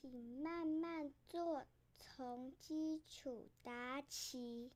请慢慢做，从基础打起。